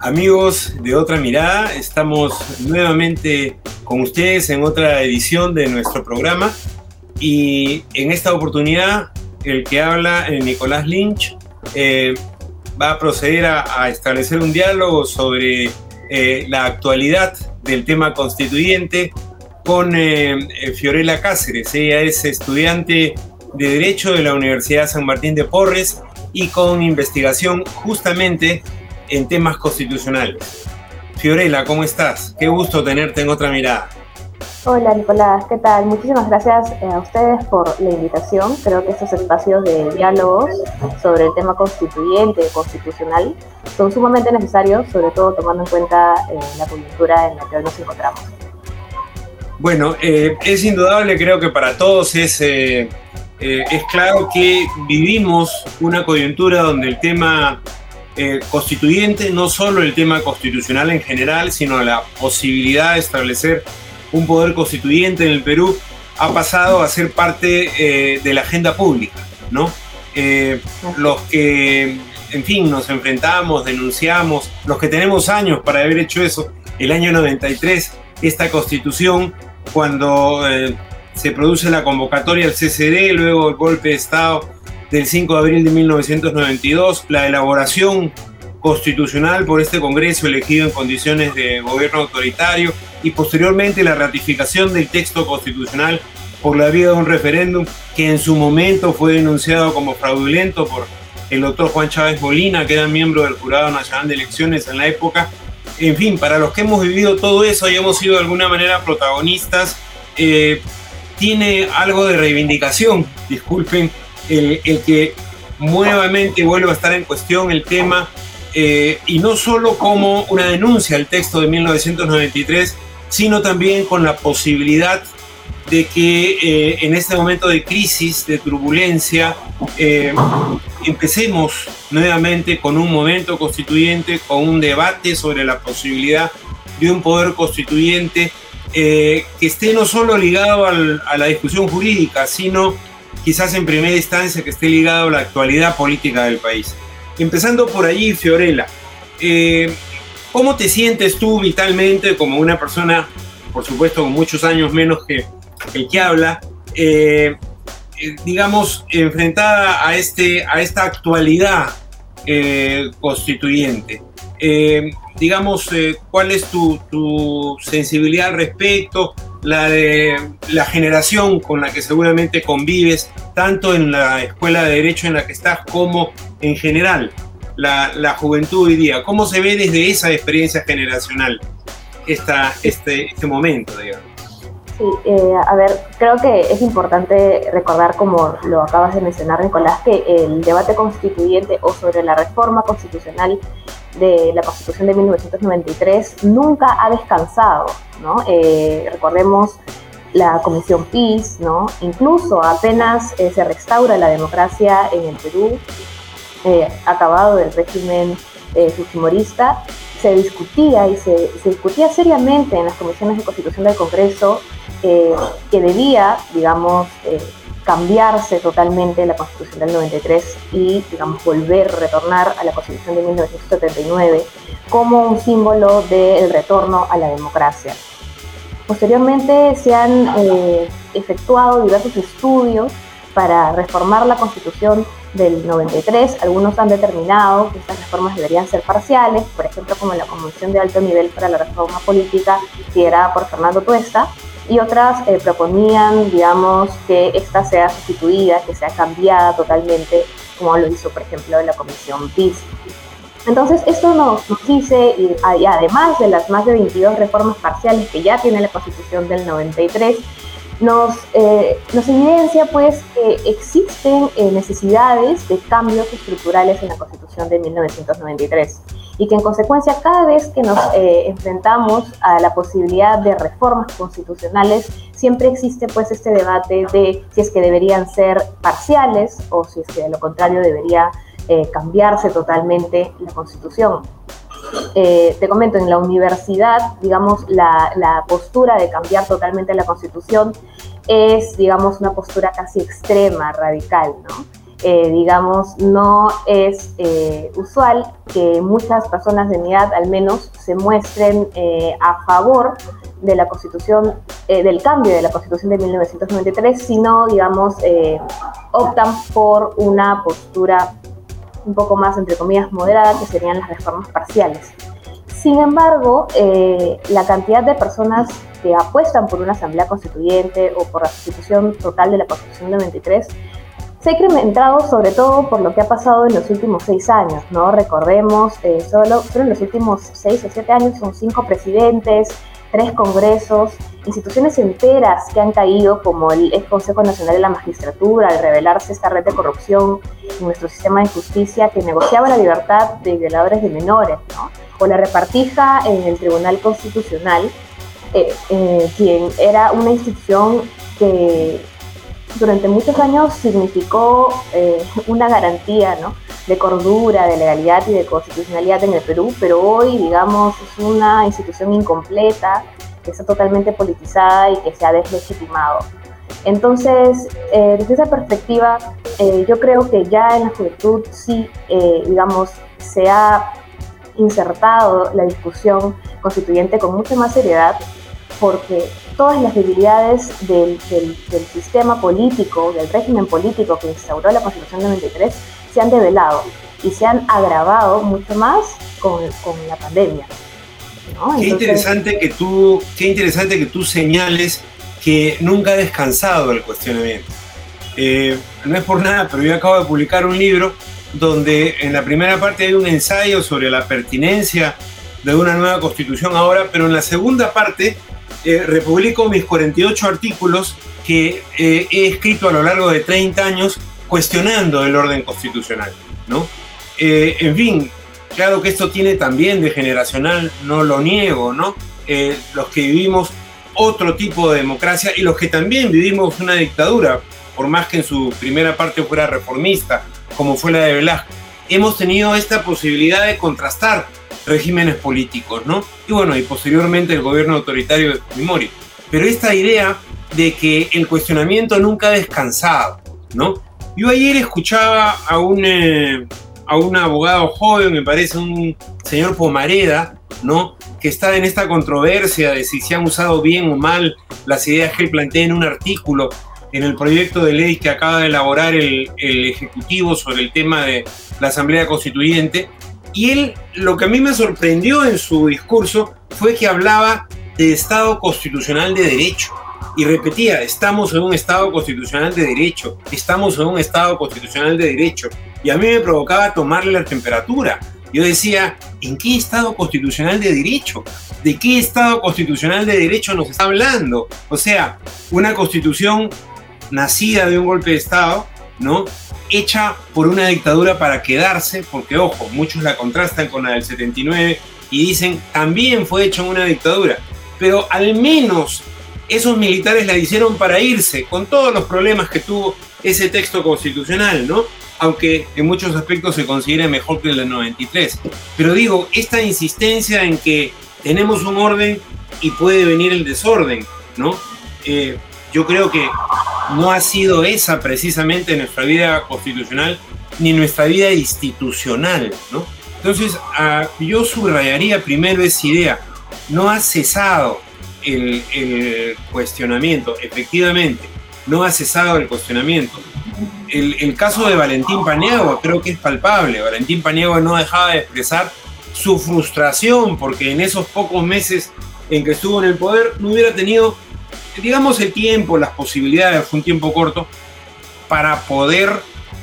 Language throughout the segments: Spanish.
Amigos de Otra Mirada, estamos nuevamente con ustedes en otra edición de nuestro programa y en esta oportunidad el que habla, eh, Nicolás Lynch, eh, va a proceder a, establecer un diálogo sobre eh, la actualidad del tema constituyente con Fiorella Cáceres. Ella es estudiante de Derecho de la Universidad San Martín de Porres y con investigación justamente en temas constitucionales. Fiorella, ¿cómo estás? Qué gusto tenerte en otra mirada. Hola Nicolás, ¿qué tal? Muchísimas gracias eh, a ustedes por la invitación. Creo que estos espacios de diálogos sobre el tema constituyente, constitucional, son sumamente necesarios, sobre todo tomando en cuenta eh, la coyuntura en la que hoy nos encontramos. Bueno, eh, es indudable, creo que para todos es, es claro que vivimos una coyuntura donde el tema eh, constituyente, no solo el tema constitucional en general, sino la posibilidad de establecer un poder constituyente en el Perú, ha pasado a ser parte eh, de la agenda pública, ¿no? Eh, los que, en fin, nos enfrentamos, denunciamos, los que tenemos años para haber hecho eso, el año 93, esta constitución, cuando se produce la convocatoria al CCD, luego el golpe de Estado del 5 de abril de 1992, la elaboración constitucional por este Congreso elegido en condiciones de gobierno autoritario y posteriormente la ratificación del texto constitucional por la vía de un referéndum que en su momento fue denunciado como fraudulento por el doctor Juan Chávez Molina, que era miembro del Jurado Nacional de Elecciones en la época. En fin, para los que hemos vivido todo eso y hemos sido de alguna manera protagonistas, eh, tiene algo de reivindicación, disculpen, el, que nuevamente vuelva a estar en cuestión el tema, eh, y no solo como una denuncia al texto de 1993, sino también con la posibilidad de que eh, en este momento de crisis, de turbulencia, eh, empecemos nuevamente con un momento constituyente, con un debate sobre la posibilidad de un poder constituyente que esté no solo ligado a la discusión jurídica, sino quizás en primera instancia que esté ligado a la actualidad política del país. Empezando por allí, Fiorella, eh, ¿cómo te sientes tú vitalmente como una persona, por supuesto, con muchos años menos que el que habla, eh, eh, digamos, enfrentada a, este, a esta actualidad constituyente? digamos, ¿cuál es tu, tu sensibilidad al respecto? La de la generación con la que seguramente convives, tanto en la escuela de derecho en la que estás como en general, la, juventud hoy día. ¿Cómo se ve desde esa experiencia generacional esta, este, este momento, digamos? Sí, eh, a ver, creo que es importante recordar, como lo acabas de mencionar, Nicolás, que el debate constituyente o sobre la reforma constitucional de la Constitución de 1993 nunca ha descansado, ¿no? Eh, recordemos la Comisión PIS, ¿no? Incluso apenas eh, se restaura la democracia en el Perú, acabado del régimen fujimorista, se discutía y se, discutía seriamente en las comisiones de constitución del Congreso eh, que debía, digamos, eh, cambiarse totalmente la constitución del 93 y, digamos, volver, retornar a la constitución de 1979 como un símbolo del retorno a la democracia. Posteriormente se han eh, efectuado diversos estudios para reformar la constitución del 93. Algunos han determinado que estas reformas deberían ser parciales, por ejemplo, como la Convención de Alto Nivel para la Reforma Política liderada por Fernando Tuesta, y otras eh, proponían, digamos, que esta sea sustituida, que sea cambiada totalmente, como lo hizo, por ejemplo, la Comisión PIS. Entonces, esto nos, dice, y, además de las más de 22 reformas parciales que ya tiene la Constitución del 93, nos, eh, nos evidencia pues que existen eh, necesidades de cambios estructurales en la Constitución de 1993 y que en consecuencia cada vez que nos eh, enfrentamos a la posibilidad de reformas constitucionales siempre existe pues este debate de si es que deberían ser parciales o si es que de lo contrario debería cambiarse totalmente la Constitución. Eh, te comento, en la universidad, digamos, la, postura de cambiar totalmente la constitución es, digamos, una postura casi extrema, radical, ¿no? Eh, digamos, no es eh, usual que muchas personas de mi edad al menos se muestren eh, a favor de la constitución, del cambio de la constitución de 1993, sino, digamos, optan por una postura un poco más, entre comillas, moderada, que serían las reformas parciales. Sin embargo, la cantidad de personas que apuestan por una asamblea constituyente o por la sustitución total de la constitución de 93 se ha incrementado sobre todo por lo que ha pasado en los últimos seis años, ¿no? Recordemos, eh, solo, solo en los últimos seis o siete años son cinco presidentes, tres congresos, instituciones enteras que han caído, como el Consejo Nacional de la Magistratura, al revelarse esta red de corrupción en nuestro sistema de justicia que negociaba la libertad de violadores de menores, ¿no? o la repartija en el Tribunal Constitucional, eh, eh, quien era una institución que durante muchos años significó eh, una garantía ¿no? de cordura, de legalidad y de constitucionalidad en el Perú, pero hoy, digamos, es una institución incompleta, que está totalmente politizada y que se ha deslegitimado. Entonces, eh, desde esa perspectiva, eh, yo creo que ya en la juventud sí, digamos, se ha insertado la discusión constituyente con mucha más seriedad, porque todas las debilidades del, sistema político, del régimen político que instauró la Constitución 93, se han develado y se han agravado mucho más con, la pandemia. qué, interesante que tú, qué interesante que tú señales que nunca ha descansado el cuestionamiento. Eh, no es por nada, pero yo acabo de publicar un libro donde en la primera parte hay un ensayo sobre la pertinencia de una nueva constitución ahora, pero en la segunda parte eh, republico mis 48 artículos que eh, he escrito a lo largo de 30 años cuestionando el orden constitucional, ¿no? Eh, en fin, claro que esto tiene también de generacional, no lo niego, ¿no? los que vivimos otro tipo de democracia y los que también vivimos una dictadura, por más que en su primera parte fuera reformista, como fue la de Velasco, hemos tenido esta posibilidad de contrastar regímenes políticos, ¿no? Y bueno, y posteriormente el gobierno autoritario de Fujimori. Pero esta idea de que el cuestionamiento nunca ha descansado, ¿no? Yo ayer escuchaba a un, eh, a un abogado joven, me parece un señor Pomareda, ¿no? Que está en esta controversia de si se han usado bien o mal las ideas que él plantea en un artículo en el proyecto de ley que acaba de elaborar el, el Ejecutivo sobre el tema de la Asamblea Constituyente. Y él, lo que a mí me sorprendió en su discurso fue que hablaba de Estado constitucional de derecho. Y repetía, estamos en un Estado constitucional de derecho, estamos en un Estado constitucional de derecho. Y a mí me provocaba tomarle la temperatura. Yo decía, ¿en qué Estado constitucional de derecho? ¿De qué Estado constitucional de derecho nos está hablando? O sea, una constitución nacida de un golpe de Estado, ¿no? hecha por una dictadura para quedarse, porque ojo, muchos la contrastan con la del 79 y dicen también fue hecha en una dictadura, pero al menos esos militares la hicieron para irse, con todos los problemas que tuvo ese texto constitucional, ¿no? Aunque en muchos aspectos se considere mejor que el del 93. Pero digo, esta insistencia en que tenemos un orden y puede venir el desorden, ¿no? Eh, yo creo que no ha sido esa precisamente nuestra vida constitucional ni nuestra vida institucional, ¿no? Entonces, ah, yo subrayaría primero esa idea. No ha cesado el, cuestionamiento, efectivamente, no ha cesado el cuestionamiento. El, el, caso de Valentín Paniagua creo que es palpable. Valentín Paniagua no dejaba de expresar su frustración porque en esos pocos meses en que estuvo en el poder no hubiera tenido digamos, el tiempo, las posibilidades, fue un tiempo corto, para poder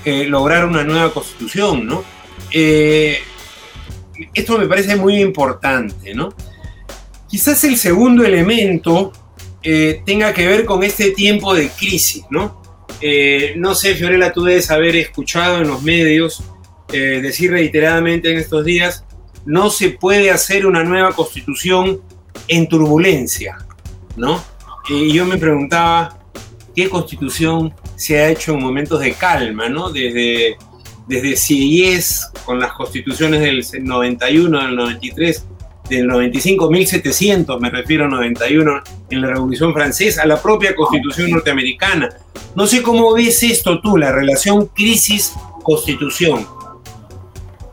eh, lograr una nueva constitución, ¿no? Eh, esto me parece muy importante, ¿no? Quizás el segundo elemento eh, tenga que ver con este tiempo de crisis, ¿no? no sé, Fiorella, tú debes haber escuchado en los medios decir reiteradamente en estos días, no se puede hacer una nueva constitución en turbulencia, ¿no? Y yo me preguntaba qué constitución se ha hecho en momentos de calma, ¿no? Desde, desde CIES, con las constituciones del 91, del 93, del 95, 1700, me refiero a 91, en la Revolución Francesa, la propia Constitución norteamericana. No sé cómo ves esto tú, la relación crisis-constitución.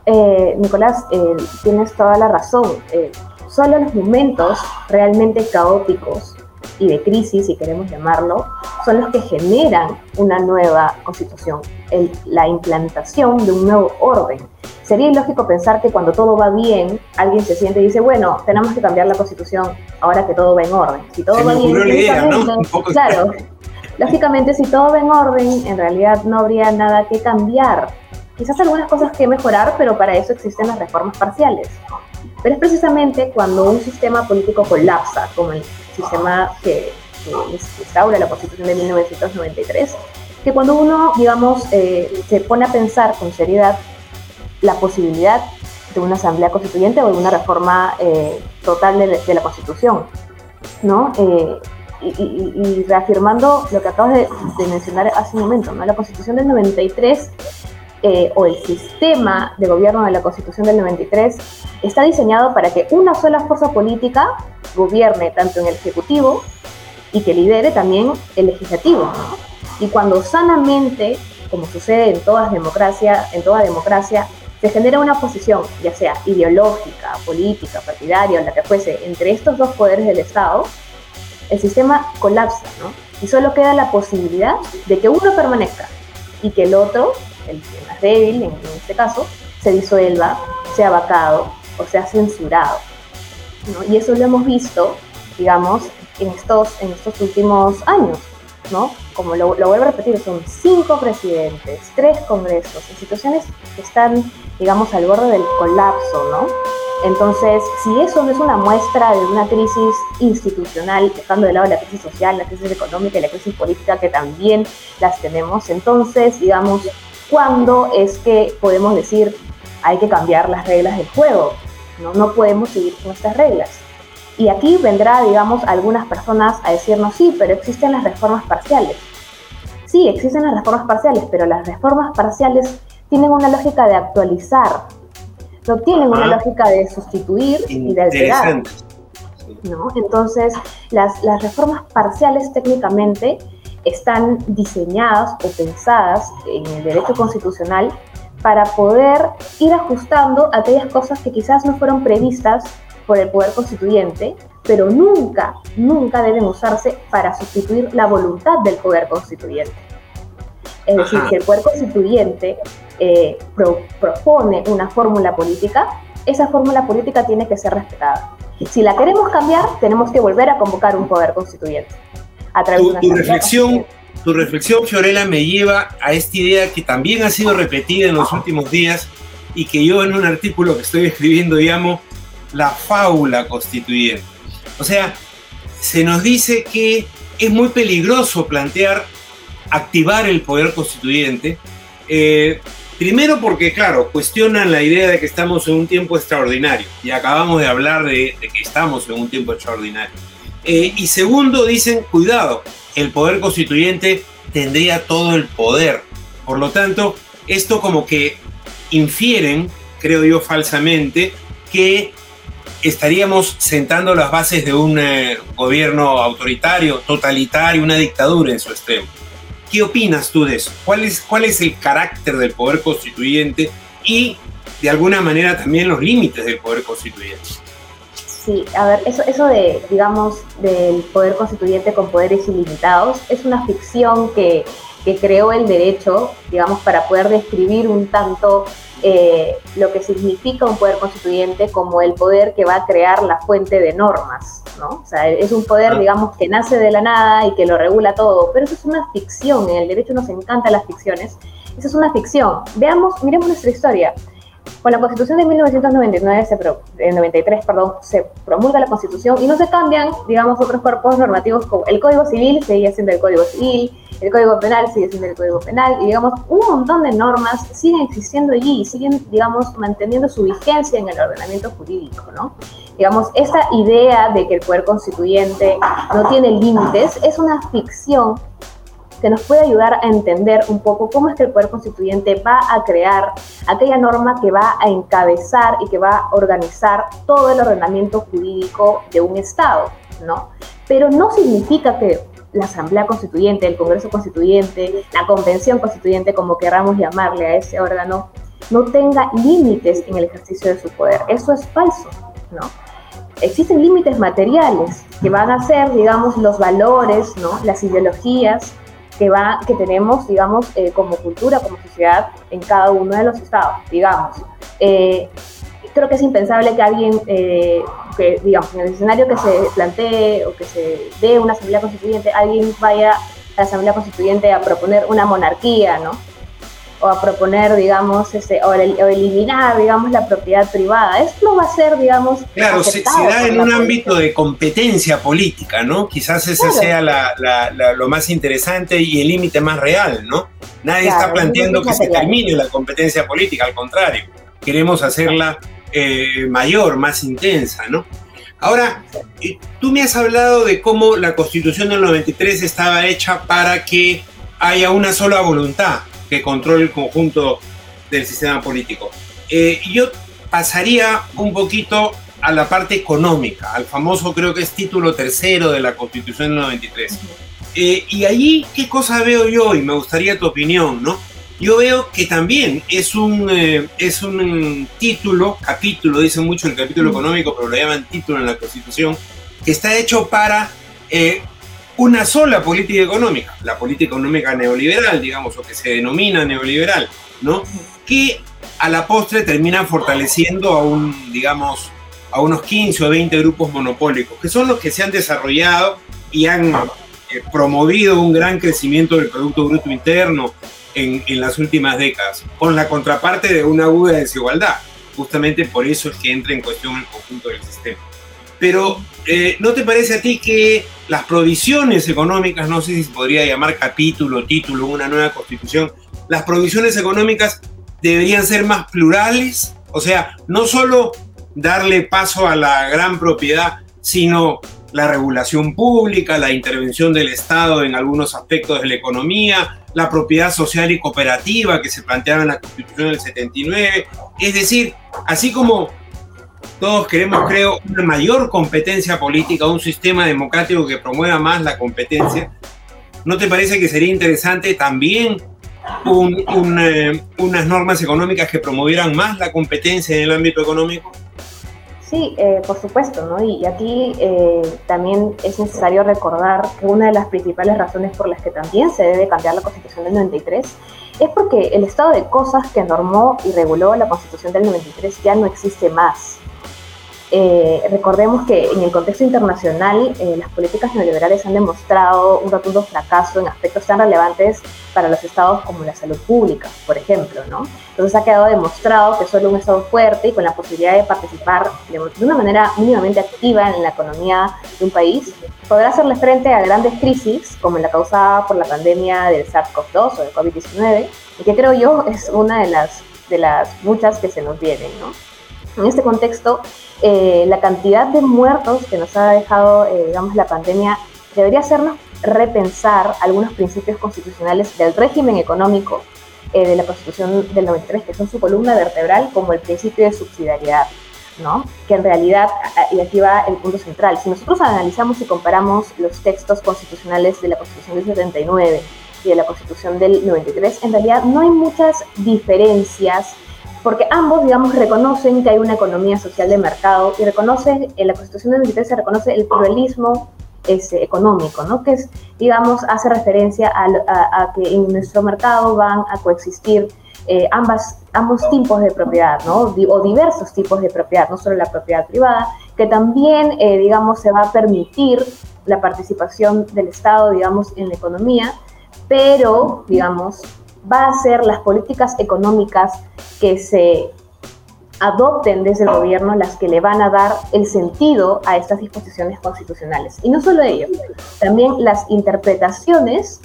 Eh, Nicolás, eh, tienes toda la razón. Eh, solo los momentos realmente caóticos y de crisis, si queremos llamarlo, son los que generan una nueva constitución, la implantación de un nuevo orden. Sería ilógico pensar que cuando todo va bien, alguien se siente y dice, bueno, tenemos que cambiar la constitución ahora que todo va en orden. Si todo va bien, claro, lógicamente si todo va en orden, en realidad no habría nada que cambiar. Quizás algunas cosas que mejorar, pero para eso existen las reformas parciales. Pero es precisamente cuando un sistema político colapsa, como el sistema que, instaura la Constitución de 1993, que cuando uno, digamos, eh, se pone a pensar con seriedad la posibilidad de una asamblea constituyente o de una reforma eh, total de, la Constitución, ¿no? Eh, y, reafirmando lo que acabas de, de, mencionar hace un momento, ¿no? La Constitución del 93 eh, o el sistema de gobierno de la Constitución del 93 está diseñado para que una sola fuerza política gobierne tanto en el Ejecutivo y que lidere también el Legislativo. Y cuando sanamente, como sucede en toda democracia, en toda democracia, se genera una oposición, ya sea ideológica, política, partidaria o la que fuese, entre estos dos poderes del Estado, el sistema colapsa, ¿no? Y solo queda la posibilidad de que uno permanezca y que el otro el más débil, en, este caso, se disuelva, sea vacado o sea censurado. Y eso lo hemos visto, digamos, en estos, en estos últimos años. ¿no? Como lo, lo, vuelvo a repetir, son cinco presidentes, tres congresos, instituciones que están, digamos, al borde del colapso, ¿no? Entonces, si eso no es una muestra de una crisis institucional, dejando de lado la crisis social, la crisis económica y la crisis política, que también las tenemos, entonces, digamos, ¿cuándo es que podemos decir hay que cambiar las reglas del juego? No, no podemos seguir con estas reglas. Y aquí vendrá, digamos, algunas personas a decirnos, sí, pero existen las reformas parciales. Sí, existen las reformas parciales, pero las reformas parciales tienen una lógica de actualizar, no tienen una lógica de sustituir y de alterar. ¿no? Entonces, las, las reformas parciales técnicamente están diseñadas o pensadas en el derecho constitucional para poder ir ajustando aquellas cosas que quizás no fueron previstas por el poder constituyente, pero nunca, nunca deben usarse para sustituir la voluntad del poder constituyente. Es decir, si el poder constituyente eh, propone una fórmula política, esa fórmula política tiene que ser respetada. Si la queremos cambiar, tenemos que volver a convocar un poder constituyente tu, reflexión, tu reflexión, Fiorella, me lleva a esta idea que también ha sido repetida en los últimos días y que yo en un artículo que estoy escribiendo llamo la fábula constituyente. O sea, se nos dice que es muy peligroso plantear activar el poder constituyente. Eh, primero porque, claro, cuestionan la idea de que estamos en un tiempo extraordinario y acabamos de hablar de que estamos en un tiempo extraordinario. Eh, y segundo, dicen, cuidado, el poder constituyente tendría todo el poder. Por lo tanto, esto como que infieren, creo yo falsamente, que estaríamos sentando las bases de un eh, gobierno autoritario, totalitario, una dictadura en su extremo. ¿Qué opinas tú de eso? ¿Cuál es, cuál es el carácter del poder constituyente y, de alguna manera, también los límites del poder constituyente? Sí, a ver, eso, eso de, digamos, del poder constituyente con poderes ilimitados es una ficción que, que creó el derecho, digamos, para poder describir un tanto eh, lo que significa un poder constituyente como el poder que va a crear la fuente de normas, ¿no? O sea, es un poder, digamos, que nace de la nada y que lo regula todo, pero eso es una ficción, en el derecho nos encantan las ficciones, eso es una ficción. Veamos, miremos nuestra historia. Con la Constitución de 1999, se pro, 93, perdón, se promulga la Constitución y no se cambian, digamos, otros cuerpos normativos como el Código Civil sigue siendo el Código Civil, el Código Penal sigue siendo el Código Penal y, digamos, un montón de normas siguen existiendo allí y siguen, digamos, manteniendo su vigencia en el ordenamiento jurídico, ¿no? Digamos, esta idea de que el poder constituyente no tiene límites es una ficción que nos puede ayudar a entender un poco cómo es que el Poder Constituyente va a crear aquella norma que va a encabezar y que va a organizar todo el ordenamiento jurídico de un Estado, ¿no? Pero no significa que la Asamblea Constituyente, el Congreso Constituyente, la Convención Constituyente, como queramos llamarle a ese órgano, no tenga límites en el ejercicio de su poder. Eso es falso, ¿no? Existen límites materiales que van a ser, digamos, los valores, ¿no? Las ideologías que, va, que tenemos, digamos, eh, como cultura, como sociedad en cada uno de los estados, digamos. Eh, creo que es impensable que alguien, eh, que digamos, en el escenario que se plantee o que se dé una asamblea constituyente, alguien vaya a la asamblea constituyente a proponer una monarquía, ¿no? O a proponer, digamos, ese, o, eliminar, digamos, la propiedad privada. Esto no va a ser, digamos... Claro, se, da en un ámbito de competencia política, ¿no? Quizás ese sea lo más interesante y el límite más real, ¿no? Nadie está planteando que se termine la competencia política, al contrario, queremos hacerla eh, mayor, más intensa, ¿no? Ahora, eh, tú me has hablado de cómo la constitución del 93 estaba hecha para que haya una sola voluntad, que controle el conjunto del sistema político. Eh, yo pasaría un poquito a la parte económica, al famoso creo que es título tercero de la Constitución del 93. Eh, y allí, ¿qué cosa veo yo? Y me gustaría tu opinión, ¿no? Yo veo que también es un, eh, es un título, capítulo, dice mucho el capítulo económico, pero lo llaman título en la Constitución, que está hecho para una sola política económica, la política económica neoliberal, digamos, o que se denomina neoliberal, ¿no? Que a la postre termina fortaleciendo a un, digamos, a unos 15 o 20 grupos monopólicos, que son los que se han desarrollado y han eh, promovido un gran crecimiento del Producto Bruto Interno en, en, las últimas décadas, con la contraparte de una aguda desigualdad. Justamente por eso es que entra en cuestión el conjunto del sistema. Pero, eh, ¿no te parece a ti que las provisiones económicas, no sé si se podría llamar capítulo, título, una nueva constitución, las provisiones económicas deberían ser más plurales? O sea, no solo darle paso a la gran propiedad, sino la regulación pública, la intervención del Estado en algunos aspectos de la economía, la propiedad social y cooperativa que se planteaba en la Constitución del 79. Es decir, así como todos queremos, creo, una mayor competencia política, un sistema democrático que promueva más la competencia. ¿No te parece que sería interesante también eh, unas normas económicas que promovieran más la competencia en el ámbito económico? Sí, eh, por supuesto, ¿no? Y aquí eh, también es necesario recordar que una de las principales razones por las que también se debe cambiar la Constitución del 93 es porque el estado de cosas que normó y reguló la Constitución del 93 ya no existe más. Eh, recordemos que en el contexto internacional eh, las políticas neoliberales han demostrado un rotundo fracaso en aspectos tan relevantes para los estados como la salud pública, por ejemplo, ¿no? Entonces ha quedado demostrado que solo un estado fuerte y con la posibilidad de participar de una manera mínimamente activa en la economía de un país podrá hacerle frente a grandes crisis como la causada por la pandemia del SARS-CoV-2 o del COVID-19 y que creo yo es una de las, de las muchas que se nos vienen, ¿no? En este contexto, eh, la cantidad de muertos que nos ha dejado, eh, digamos, la pandemia debería hacernos repensar algunos principios constitucionales del régimen económico eh, de la Constitución del 93, que son su columna vertebral, como el principio de subsidiariedad, ¿no? Que en realidad, y aquí va el punto central, si nosotros analizamos y comparamos los textos constitucionales de la Constitución del 79 y de la Constitución del 93, en realidad no hay muchas diferencias porque ambos, digamos, reconocen que hay una economía social de mercado y reconocen, en la Constitución 93 se reconoce el pluralismo ese, económico, ¿no? Que es, digamos, hace referencia a, que en nuestro mercado van a coexistir eh, ambos tipos de propiedad, ¿no? O diversos tipos de propiedad, no solo la propiedad privada, que también, eh, digamos, se va a permitir la participación del Estado, digamos, en la economía, pero, digamos, va a ser las políticas económicas que se adopten desde el gobierno las que le van a dar el sentido a estas disposiciones constitucionales. Y no solo ello, también las interpretaciones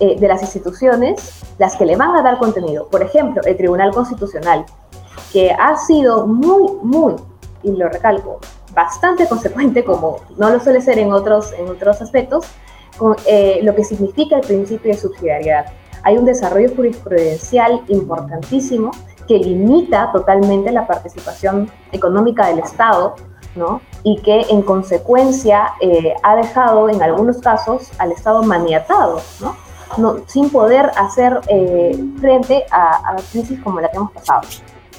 eh, de las instituciones, las que le van a dar contenido. Por ejemplo, el Tribunal Constitucional, que ha sido muy, muy, y lo recalco, bastante consecuente, como no lo suele ser en otros, en otros aspectos, con eh, lo que significa el principio de subsidiariedad. Hay un desarrollo jurisprudencial importantísimo que limita totalmente la participación económica del Estado, ¿no? Y que en consecuencia eh, ha dejado en algunos casos al Estado maniatado, ¿no? no sin poder hacer eh, frente a, a crisis como la que hemos pasado.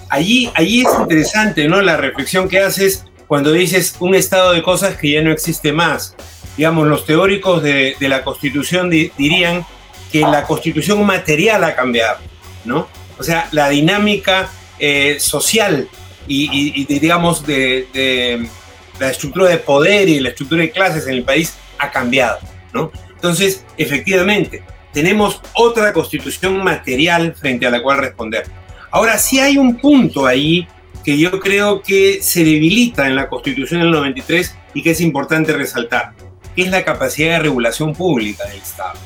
Allí, allí es interesante, ¿no? La reflexión que haces cuando dices un estado de cosas que ya no existe más. Digamos, los teóricos de, de la Constitución dirían que la Constitución material ha cambiado, ¿no? O sea, la dinámica eh, social y, digamos, de, la estructura de poder y la estructura de clases en el país ha cambiado, ¿no? Entonces, efectivamente, tenemos otra constitución material frente a la cual responder. Ahora, sí hay un punto ahí que yo creo que se debilita en la constitución del 93 y que es importante resaltar, que es la capacidad de regulación pública del Estado,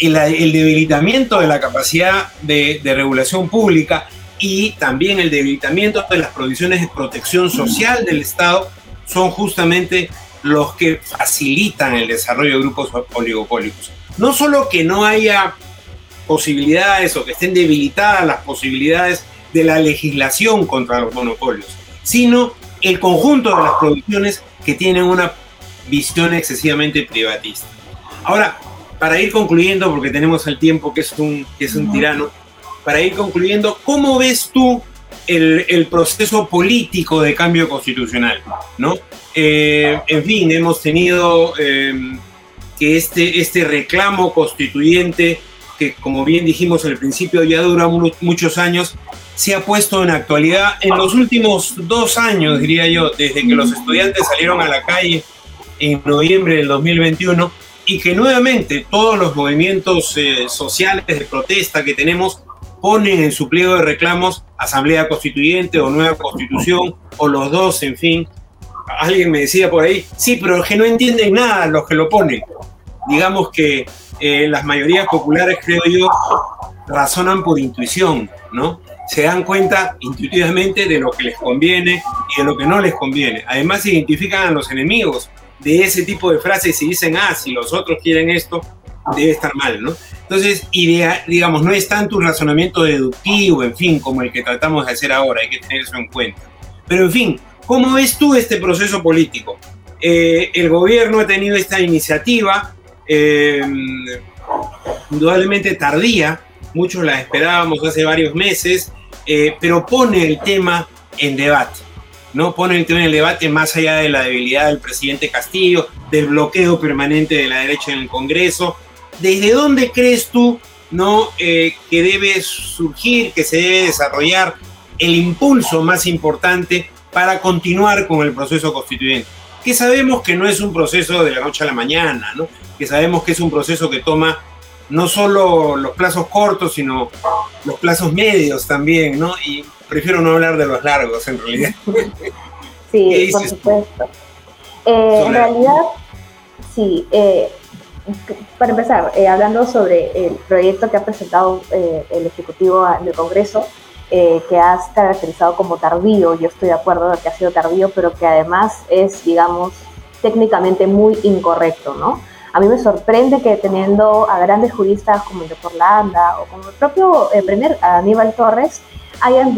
¿no? el, debilitamiento de la capacidad de, regulación pública y también el debilitamiento de las provisiones de protección social del Estado son justamente los que facilitan el desarrollo de grupos oligopólicos. No solo que no haya posibilidades o que estén debilitadas las posibilidades de la legislación contra los monopolios, sino el conjunto de las provisiones que tienen una visión excesivamente privatista. Ahora, para ir concluyendo, porque tenemos el tiempo que es un, que es un tirano, para ir concluyendo, ¿cómo ves tú el, el proceso político de cambio constitucional? ¿no? Eh, en fin, hemos tenido eh, que este, este reclamo constituyente, que como bien dijimos al principio ya dura muchos años, se ha puesto en actualidad en los últimos dos años, diría yo, desde que los estudiantes salieron a la calle en noviembre del 2021 y que nuevamente todos los movimientos eh, sociales de protesta que tenemos ponen en su pliego de reclamos Asamblea Constituyente o Nueva Constitución o los dos, en fin. Alguien me decía por ahí, sí, pero es que no entienden nada los que lo ponen. Digamos que eh, las mayorías populares, creo yo, razonan por intuición, ¿no? Se dan cuenta intuitivamente de lo que les conviene y de lo que no les conviene. Además, identifican a los enemigos de ese tipo de frases y dicen, ah, si los otros quieren esto, debe estar mal, ¿no? Entonces, idea, digamos, no es tanto un razonamiento deductivo, en fin, como el que tratamos de hacer ahora, hay que tener eso en cuenta. Pero, en fin, ¿cómo ves tú este proceso político? Eh, el gobierno ha tenido esta iniciativa, eh, indudablemente tardía, muchos la esperábamos hace varios meses, eh, pero pone el tema en debate no pone el el debate más allá de la debilidad del presidente Castillo, del bloqueo permanente de la derecha en el Congreso. ¿Desde dónde crees tú no, eh, que debe surgir, que se debe desarrollar el impulso más importante para continuar con el proceso constituyente? Que sabemos que no es un proceso de la noche a la mañana, ¿no? que sabemos que es un proceso que toma no solo los plazos cortos, sino los plazos medios también, ¿no? Y prefiero no hablar de los largos en realidad. Sí, por supuesto. Eh, en realidad, sí. Eh, para empezar, eh, hablando sobre el proyecto que ha presentado el Ejecutivo del Congreso, que has caracterizado como tardío, yo estoy de acuerdo de que ha sido tardío, pero que además es, digamos, técnicamente muy incorrecto, ¿no? A mí me sorprende que teniendo a grandes juristas como el doctor Landa o como el propio primer Aníbal Torres, hayan,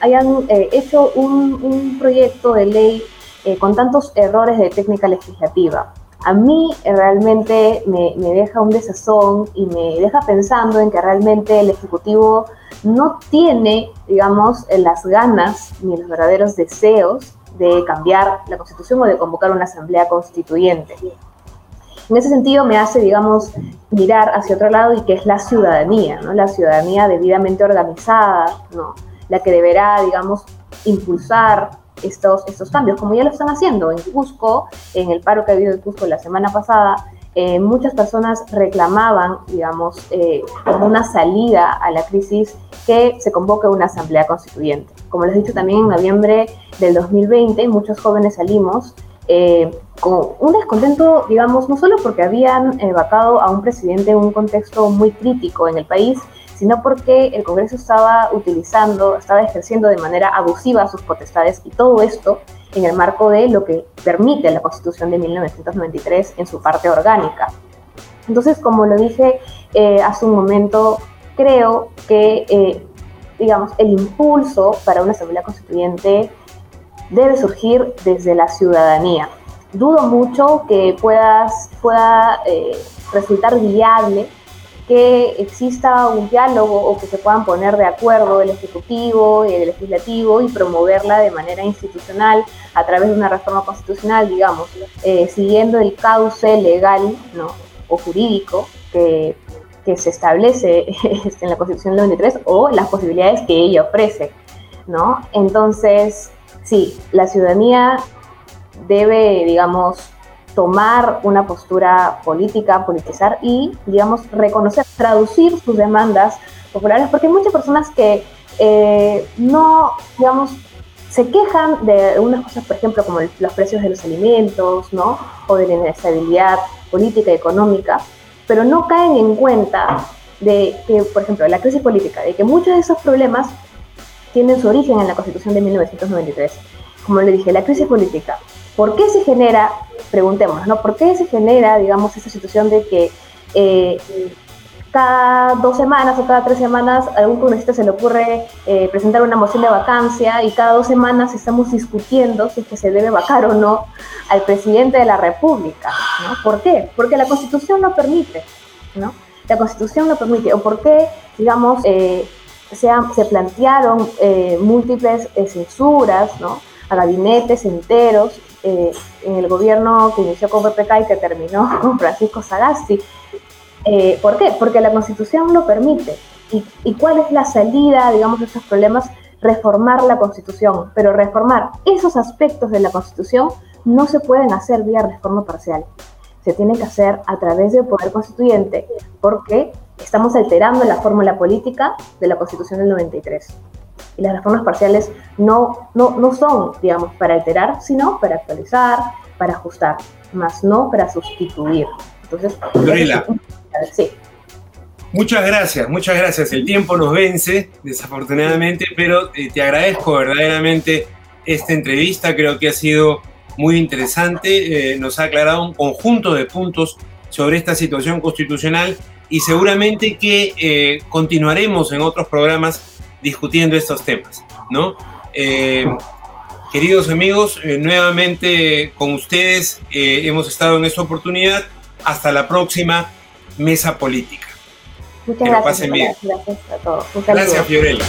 hayan, eh, hecho un, proyecto de ley eh, con tantos errores de técnica legislativa. A mí eh, realmente me, me, deja un desazón y me deja pensando en que realmente el Ejecutivo no tiene, digamos, las ganas ni los verdaderos deseos de cambiar la Constitución o de convocar una asamblea constituyente. En ese sentido me hace, digamos, mirar hacia otro lado y que es la ciudadanía, ¿no? La ciudadanía debidamente organizada, ¿no? La que deberá, digamos, impulsar estos, estos cambios, como ya lo están haciendo en Cusco, en el paro que ha habido en Cusco la semana pasada, eh, muchas personas reclamaban, digamos, eh, como una salida a la crisis que se convoque una asamblea constituyente. Como les he dicho también en noviembre del 2020, muchos jóvenes salimos eh, con un descontento, digamos, no solo porque habían eh, vacado a un presidente en un contexto muy crítico en el país, sino porque el Congreso estaba utilizando, estaba ejerciendo de manera abusiva sus potestades y todo esto en el marco de lo que permite la Constitución de 1993 en su parte orgánica. Entonces, como lo dije eh, hace un momento, creo que, eh, digamos, el impulso para una asamblea constituyente debe surgir desde la ciudadanía. Dudo mucho que puedas, pueda eh, resultar viable que exista un diálogo o que se puedan poner de acuerdo el Ejecutivo y el Legislativo y promoverla de manera institucional a través de una reforma constitucional, digamos, eh, siguiendo el cauce legal ¿no? o jurídico que, que se establece en la Constitución del 93 o las posibilidades que ella ofrece. ¿no? Entonces, sí, la ciudadanía debe, digamos, tomar una postura política, politizar y, digamos, reconocer, traducir sus demandas populares, porque hay muchas personas que eh, no, digamos, se quejan de unas cosas, por ejemplo, como los precios de los alimentos, ¿no? O de la inestabilidad política y económica, pero no caen en cuenta de que, por ejemplo, la crisis política, de que muchos de esos problemas tienen su origen en la Constitución de 1993. Como le dije, la crisis política ¿Por qué se genera, preguntémonos, ¿no? ¿Por qué se genera, digamos, esa situación de que eh, cada dos semanas o cada tres semanas a algún congresista se le ocurre eh, presentar una moción de vacancia y cada dos semanas estamos discutiendo si es que se debe vacar o no al presidente de la República, ¿no? ¿Por qué? Porque la Constitución lo permite, ¿no? La Constitución lo permite. ¿O por qué, digamos, eh, se, se, plantearon múltiples censuras, ¿no? A gabinetes enteros eh, en el gobierno que inició con PPK y que terminó con Francisco Sagasti. Eh, ¿Por qué? Porque la Constitución lo permite. ¿Y, ¿Y, cuál es la salida, digamos, de esos problemas? Reformar la Constitución. Pero reformar esos aspectos de la Constitución no se pueden hacer vía reforma parcial. Se tiene que hacer a través del poder constituyente, porque estamos alterando la fórmula política de la Constitución del 93 y las reformas parciales no, no, no son, digamos, para alterar, sino para actualizar, para ajustar, más no para sustituir. Entonces, sí. Muchas gracias, muchas gracias. El tiempo nos vence, desafortunadamente, pero eh, te agradezco verdaderamente esta entrevista. Creo que ha sido muy interesante. Eh, nos ha aclarado un conjunto de puntos sobre esta situación constitucional y seguramente que eh, continuaremos en otros programas discutiendo estos temas, ¿no? Eh, queridos amigos, eh, nuevamente con ustedes hemos estado en esta oportunidad. Hasta la próxima mesa política. Muchas gracias. Pasen bien. Gracias a todos. Gracias, Fiorella.